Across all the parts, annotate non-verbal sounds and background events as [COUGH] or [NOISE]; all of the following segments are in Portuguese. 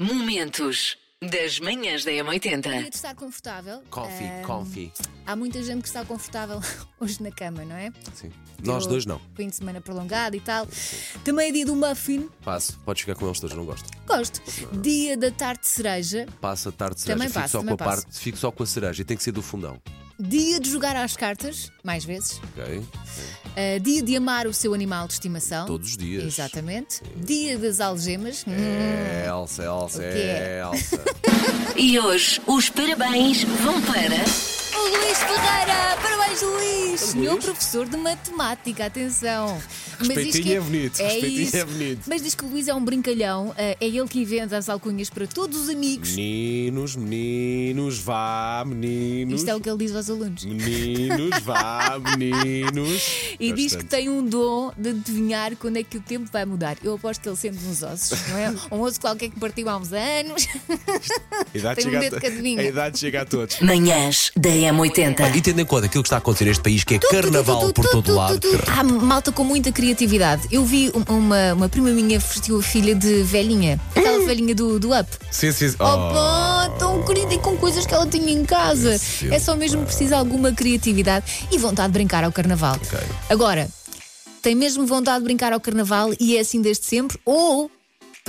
Momentos das manhãs da Dia M80. de estar confortável. Coffee, Ahm, coffee. Há muita gente que está confortável [LAUGHS] hoje na cama, não é? Sim. Nós Eu- dois não. Fim de semana prolongado e tal. Também é dia do muffin. Passo. Podes ficar com eles todos, não gosto. Gosto. Dia da tarte de cereja. Passa a tarde de cereja. Também fico, passo, só também com a passo. parte, fico só com a cereja e tem que ser do fundão. Dia de jogar às cartas, mais vezes. Ok? Ah, dia de amar o seu animal de estimação. Todos os dias. Exatamente. Dia das algemas. Hum, É, Elsa, Elsa, O que é? é Elsa. [LAUGHS] E hoje os parabéns vão para. O Luís Ferreira! Parabéns, Luís! Senhor Luís. professor de matemática, atenção! Mas diz Respeitinho que- é bonito, respeitinho isso. é bonito. Mas diz que o Luís é um brincalhão, eh, é ele que inventa as alcunhas para todos os amigos. Meninos, meninos, vá, meninos. Isto é o que ele diz aos alunos. Meninos, vá, [LAUGHS] meninos. E diz que Bastante. tem um dom de adivinhar quando é que o tempo vai mudar. Eu aposto que ele sente uns ossos, não é? [LAUGHS] Um osso qualquer que partiu há uns anos. [LAUGHS] A idade tem um chega dedo a, que adivinha. a idade chega a todos. Manhãs da M80. E tendo em conta aquilo que está a acontecer neste país, que é carnaval por todo lado. Há malta com muita criatividade. Eu vi um- uma, uma prima minha vestiu a filha de velhinha, aquela velhinha do, do Up. Sim, sim. Oh, pá, tão querida e com coisas que ela tinha em casa. É só mesmo preciso alguma criatividade e vontade de brincar ao carnaval. Ok. Agora, tem mesmo vontade de brincar ao carnaval e é assim desde sempre? Ou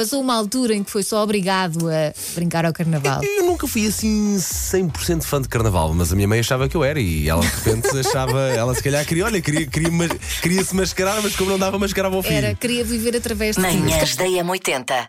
passou uma altura em que foi só obrigado a brincar ao carnaval? Eu nunca fui assim 100% fã de carnaval, mas a minha mãe achava que eu era e ela de repente [LAUGHS] achava, ela se calhar queria, olha, queria, queria, mas- queria se mascarar, mas como não dava, mascarava ao filho. Era, queria viver através de. Manhãs da M80.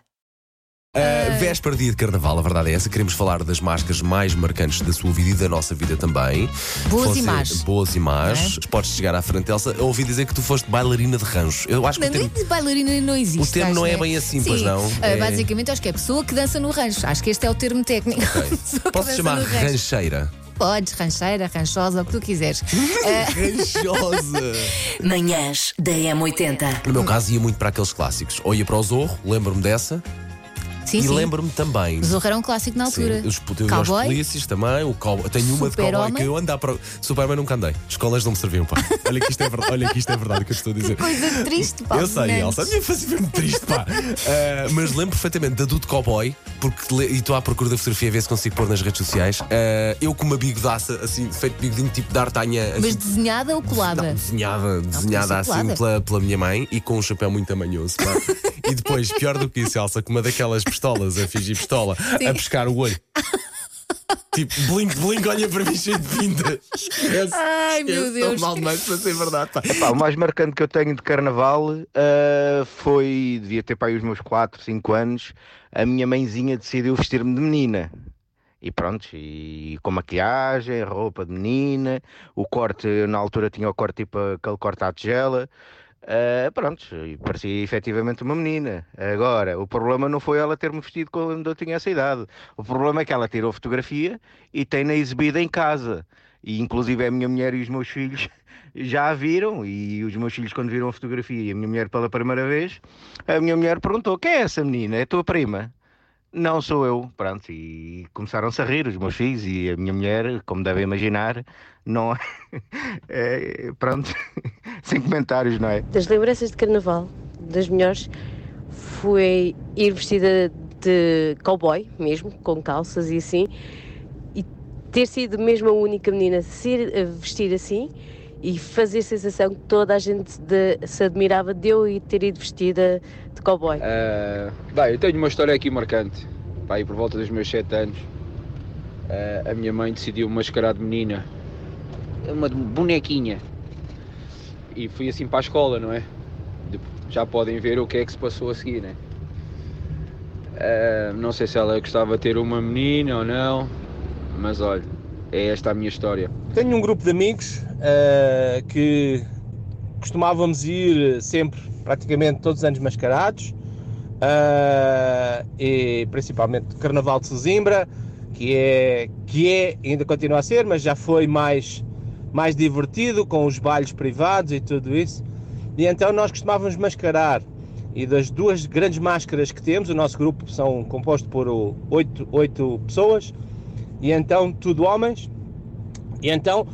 Uh, véspera dia de carnaval, a verdade é essa. Queremos falar das máscaras mais marcantes da sua vida e da nossa vida também. Boas Fosse- e más. Boas e más. Podes chegar à frente, Elsa. Eu ouvi dizer que tu foste bailarina de rancho. Eu acho que o Nem termo, bailarina não existe. O termo acho, não é né? bem assim, Sim, pois não? ah, É- Basicamente, acho que é pessoa que dança no rancho. Acho que este é o termo técnico. [LAUGHS] Que Posso chamar rancheira? Podes, rancheira, ranchosa, o que tu quiseres. [LAUGHS] Ranchosa! [LAUGHS] Manhãs da M80. No meu caso, ia muito para aqueles clássicos. Ou ia para o Zorro, lembro-me dessa. Sim, e sim. lembro-me também. Zorro era um clássico na altura. Sim, os, eu os Cowboy? polícias também, o cowboy. Tenho uma de cowboy Super-homem? que eu ando a pro... Superman nunca andei. Escolas não me serviam, pá. [LAUGHS] Olha que isto é verdade, olha que isto é verdade o que eu estou a dizer. Coisa triste, pá. Eu sei. Elsa, a minha triste, pá. Ah, mas lembro perfeitamente da do de cowboy, porque le- e estou à procura da fotografia a ver se consigo pôr nas redes sociais. Ah, eu com uma bigodaça, assim, feito bigodinho tipo d'Artanha. Mas Assim, desenhada ou colada? não, desenhada, desenhada ser assim colada. pela, pela minha mãe e com um chapéu muito tamanhoso. pá. [LAUGHS] e depois, pior do que isso, Elsa, com uma daquelas pistolas, a fingir pistola, Sim. a pescar o olho. tipo, blink, blink, olha para mim cheio de pintas. Esquece, Ai, meu esquece, Deus. Estou mal demais para ser verdade. Pá. Pá, o mais marcante que eu tenho de carnaval ah, foi, devia ter para aí os meus 4, 5 anos, a minha mãezinha decidiu vestir-me de menina. E pronto, e com maquiagem, roupa de menina, o corte, na altura tinha o corte tipo aquele corte à tigela. Ah, pronto, parecia efetivamente uma menina. Agora, o problema não foi ela ter-me vestido quando eu tinha essa idade. O problema é que ela tirou fotografia e tem-na exibida em casa. E inclusive a minha mulher e os meus filhos [LAUGHS] já a viram. E os meus filhos, quando viram a fotografia e a minha mulher pela primeira vez, a minha mulher perguntou: quem é essa menina? É tua prima? Não sou eu, pronto, e começaram-se a rir os meus filhos e a minha mulher, como devem imaginar, não é, [LAUGHS] pronto, [LAUGHS] sem comentários, não é? Das lembranças de carnaval, das melhores, foi ir vestida de cowboy mesmo, com calças e assim, e ter sido mesmo a única menina a a vestir assim e fazer a sensação que toda a gente de- se admirava de eu ter ido vestida de cowboy. Ah, bem, eu tenho uma história aqui marcante. Pá, aí por volta dos meus 7 anos, ah, a minha mãe decidiu mascarar de menina, uma de bonequinha. E fui assim para a escola, não é? Já podem ver o que é que se passou a seguir, né? Ah, não sei se ela gostava de ter uma menina ou não, mas olha, é esta a minha história. Tenho um grupo de amigos eh, que costumávamos ir sempre, praticamente todos os anos mascarados, eh, e principalmente Carnaval de Sesimbra, que é, que é, ainda continua a ser, mas já foi mais, mais divertido com os bailes privados e tudo isso. E então nós costumávamos mascarar. E das duas grandes máscaras que temos, o nosso grupo são composto por oito, oito pessoas, e então tudo homens. E então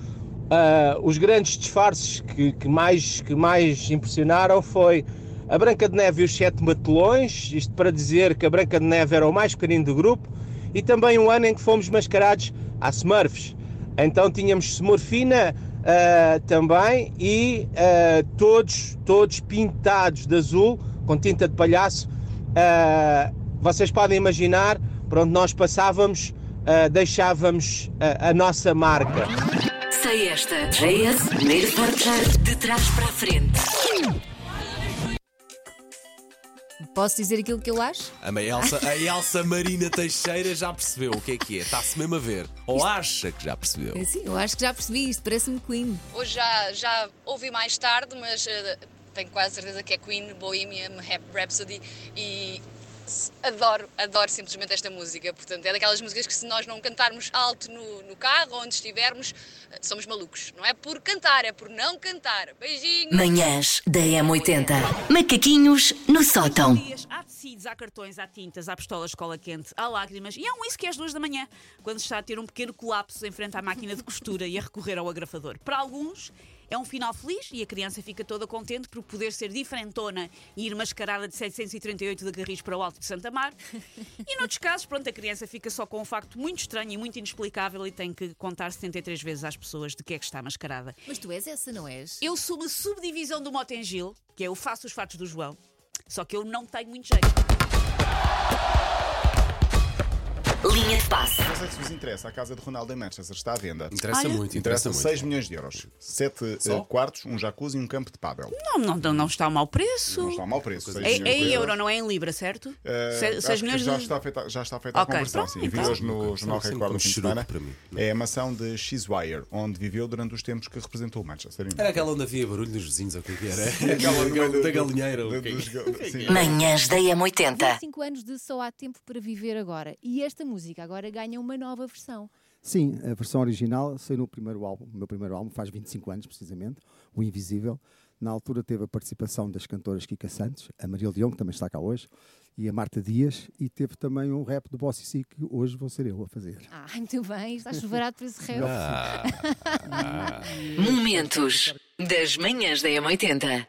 ah, os grandes disfarces que, que mais, que mais impressionaram foi a Branca de Neve e os Sete Matelões, isto para dizer que a Branca de Neve era o mais pequenino do grupo, e também um ano em que fomos mascarados a Smurfs. Então tínhamos Smurfina uh, também e uh, todos, todos pintados de azul, com tinta de palhaço. Uh, vocês podem imaginar, para onde nós passávamos, deixávamos a nossa marca. Sei esta. JS, primeiro portar de trás para a frente. Posso dizer aquilo que eu acho? A Elsa, a Elsa Marina Teixeira já percebeu o que é que é. Está-se mesmo a ver. Ou acha que já percebeu. É, sim, eu acho que já percebi isto. Parece-me Queen. Hoje já, já ouvi mais tarde, mas uh, tenho quase certeza que é Queen, Bohemian Rhapsody e adoro, adoro simplesmente esta música. Portanto, é daquelas músicas que se nós não cantarmos alto no, no carro, onde estivermos, eh, somos malucos. Não é por cantar, é por não cantar. Beijinhos! Manhãs da M80. Macaquinhos no sótão. Há tecidos, há cartões, há tintas, há pistolas cola quente, há lágrimas e há um que às duas da manhã, quando está a ter um pequeno colapso em frente à máquina de costura e a recorrer ao agrafador. Para alguns, é um final feliz e a criança fica toda contente por poder ser diferentona e ir mascarada de 738 de Garris para o Alto de Santa Mar. E noutros casos, pronto, a criança fica só com um facto muito estranho e muito inexplicável e tem que contar 73 vezes às pessoas de que é que está mascarada. Mas tu és essa, não és? Eu sou uma subdivisão do Motengil, que é eu faço os fatos do João, só que eu não tenho muito jeito. Linha de passe. Não sei se vos interessa, a casa de Ronaldo em Manchester está à venda. Interessa Olha. muito, interessa Interessa muito. 6 milhões de euros. 7 Só? quartos, um jacuzzi e um campo de pádel. Não, não, não, não está a mau preço. Não está a mau preço. É, milhões é em euros. euro, não é em libra, certo? Eh, 6 acho que milhões já de. está feita, já está feita Ok, a conversão. pronto, Sim. Vi então. hoje no Jornal Record no fim de semana. mim. É a mansão de X-Wire, onde viveu durante os tempos que representou o Manchester. Era aquela onde havia barulho dos vizinhos, ou o que é que era? [LAUGHS] Aquela do- da galinheira. do- é. Manhãs da M80. 25 anos de Só Há Tempo para Viver Agora. E esta música agora ganha uma nova versão. Sim, a versão original saiu no primeiro álbum, o meu primeiro álbum, faz 25 anos precisamente, O Invisível. Na altura teve a participação das cantoras Kika Santos, a Maria Leão, que também está cá hoje, e a Marta Dias, e teve também um rap do Bossy C que hoje vou ser eu a fazer. Ai, muito bem, estás chuvarado por esse rap. Ah, [LAUGHS] Momentos das manhãs da M80.